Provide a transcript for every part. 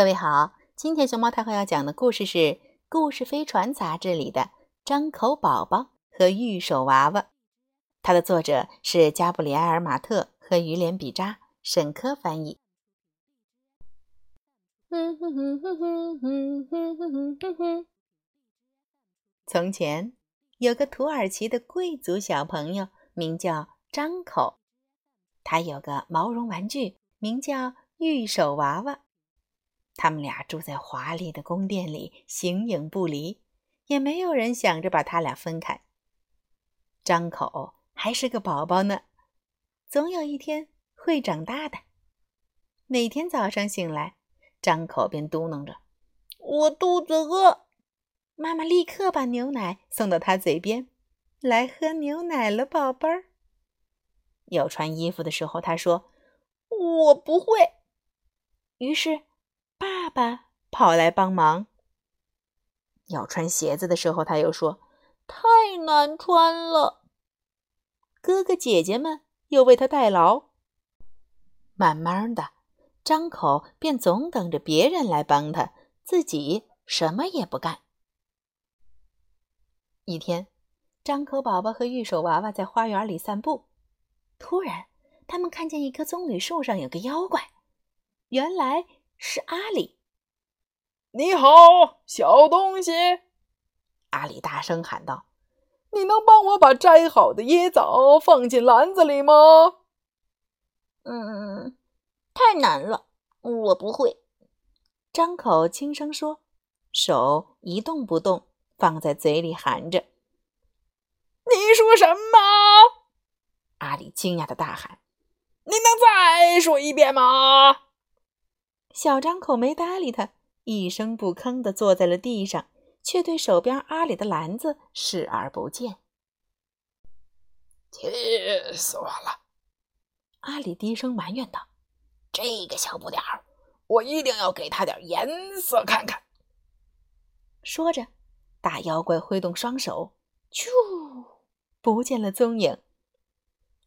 各位好，今天熊猫太后要讲的故事是《故事飞船》杂志里的《张口宝宝和玉手娃娃》，它的作者是加布里埃尔·马特和于连比扎，沈科翻译。从前有个土耳其的贵族小朋友，名叫张口，他有个毛绒玩具，名叫玉手娃娃。他们俩住在华丽的宫殿里，形影不离，也没有人想着把他俩分开。张口还是个宝宝呢，总有一天会长大的。每天早上醒来，张口便嘟囔着：“我肚子饿。”妈妈立刻把牛奶送到他嘴边：“来喝牛奶了，宝贝儿。”要穿衣服的时候，他说：“我不会。”于是。爸爸跑来帮忙。要穿鞋子的时候，他又说：“太难穿了。”哥哥姐姐们又为他代劳。慢慢的，张口便总等着别人来帮他，自己什么也不干。一天，张口宝宝和玉手娃娃在花园里散步，突然，他们看见一棵棕榈树上有个妖怪，原来。是阿里，你好，小东西！阿里大声喊道：“你能帮我把摘好的椰枣放进篮子里吗？”“嗯，太难了，我不会。”张口轻声说，手一动不动放在嘴里含着。“你说什么？”阿里惊讶的大喊，“你能再说一遍吗？”小张口没搭理他，一声不吭地坐在了地上，却对手边阿里的篮子视而不见。气死我了！阿里低声埋怨道：“这个小不点儿，我一定要给他点颜色看看。”说着，大妖怪挥动双手，啾，不见了踪影。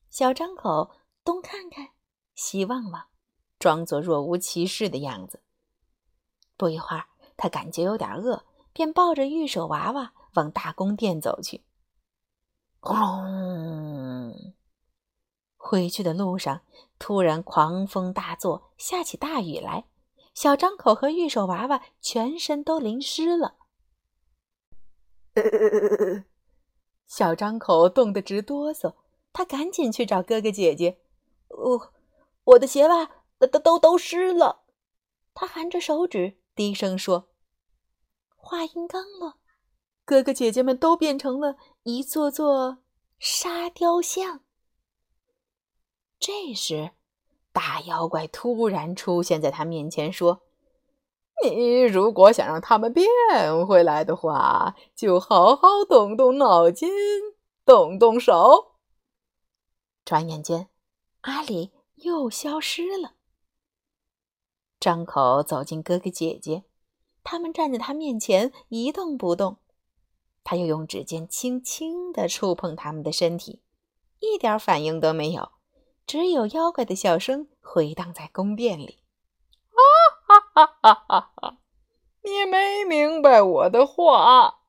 小张口东看看，西望望。装作若无其事的样子。不一会儿，他感觉有点饿，便抱着玉手娃娃往大宫殿走去。轰隆！回去的路上，突然狂风大作，下起大雨来。小张口和玉手娃娃全身都淋湿了。小张口冻得直哆嗦，他赶紧去找哥哥姐姐。哦，我的鞋袜。都都都湿了，他含着手指低声说：“话音刚落，哥哥姐姐们都变成了一座座沙雕像。这时，大妖怪突然出现在他面前，说：“你如果想让他们变回来的话，就好好动动脑筋，动动手。”转眼间，阿里又消失了。张口走进哥哥姐姐，他们站在他面前一动不动。他又用指尖轻轻地触碰他们的身体，一点反应都没有，只有妖怪的笑声回荡在宫殿里。哈哈哈哈哈！你没明白我的话。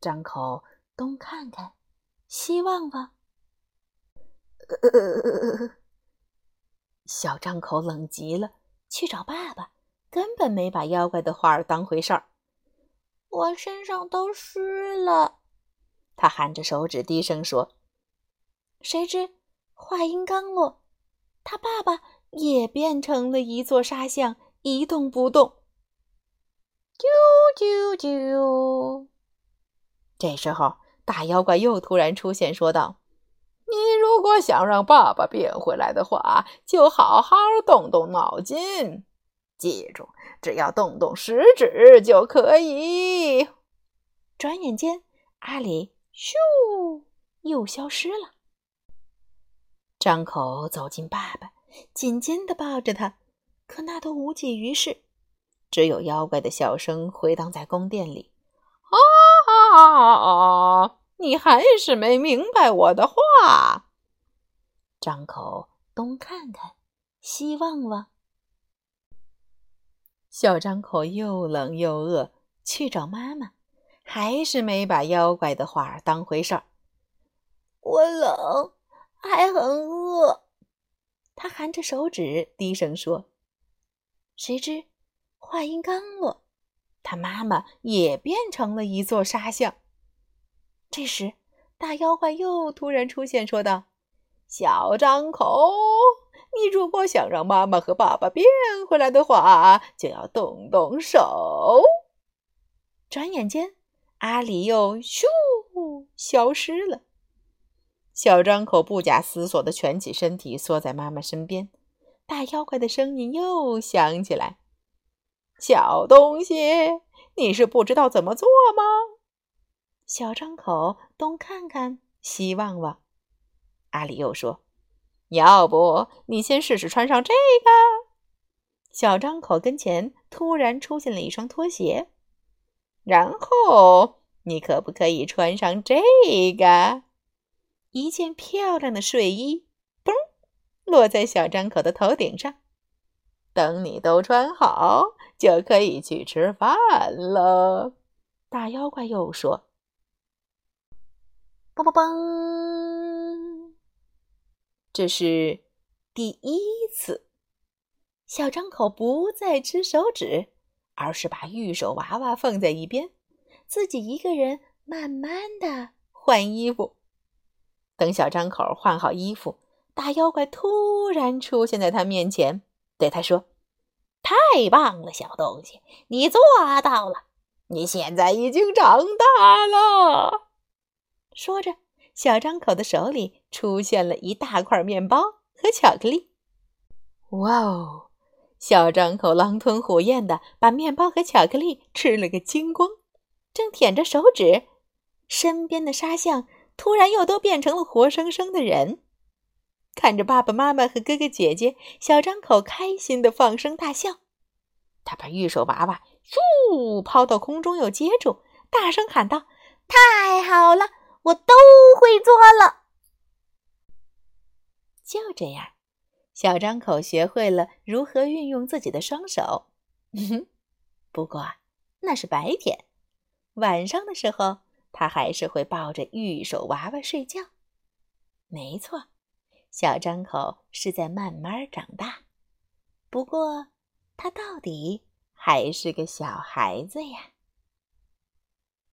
张口东看看，西望望。小张口冷极了。去找爸爸，根本没把妖怪的话儿当回事儿。我身上都湿了，他含着手指低声说。谁知话音刚落，他爸爸也变成了一座沙像，一动不动。啾啾啾！这时候，大妖怪又突然出现，说道。如果想让爸爸变回来的话，就好好动动脑筋。记住，只要动动食指就可以。转眼间，阿里咻又消失了。张口走进爸爸，紧紧的抱着他，可那都无济于事，只有妖怪的笑声回荡在宫殿里。啊啊啊啊！你还是没明白我的话。张口东看看，西望望。小张口又冷又饿，去找妈妈，还是没把妖怪的话当回事儿。我冷，还很饿。他含着手指低声说。谁知话音刚落，他妈妈也变成了一座沙像。这时，大妖怪又突然出现，说道：“小张口，你如果想让妈妈和爸爸变回来的话，就要动动手。”转眼间，阿里又咻消失了。小张口不假思索地蜷起身体，缩在妈妈身边。大妖怪的声音又响起来：“小东西，你是不知道怎么做吗？”小张口东看看，西望望。阿里又说：“要不你先试试穿上这个？”小张口跟前突然出现了一双拖鞋，然后你可不可以穿上这个？一件漂亮的睡衣，嘣，落在小张口的头顶上。等你都穿好，就可以去吃饭了。大妖怪又说：“嘣嘣嘣！”这是第一次，小张口不再吃手指，而是把玉手娃娃放在一边，自己一个人慢慢的换衣服。等小张口换好衣服，大妖怪突然出现在他面前，对他说：“太棒了，小东西，你做到了！你现在已经长大了。”说着，小张口的手里出现了一大块面包和巧克力。哇哦！小张口狼吞虎咽的把面包和巧克力吃了个精光，正舔着手指，身边的沙像。突然又都变成了活生生的人，看着爸爸妈妈和哥哥姐姐，小张口开心的放声大笑。他把玉手娃娃咻抛到空中，又接住，大声喊道：“太好了，我都会做了！”就这样，小张口学会了如何运用自己的双手。不过那是白天，晚上的时候。他还是会抱着玉手娃娃睡觉。没错，小张口是在慢慢长大。不过，他到底还是个小孩子呀。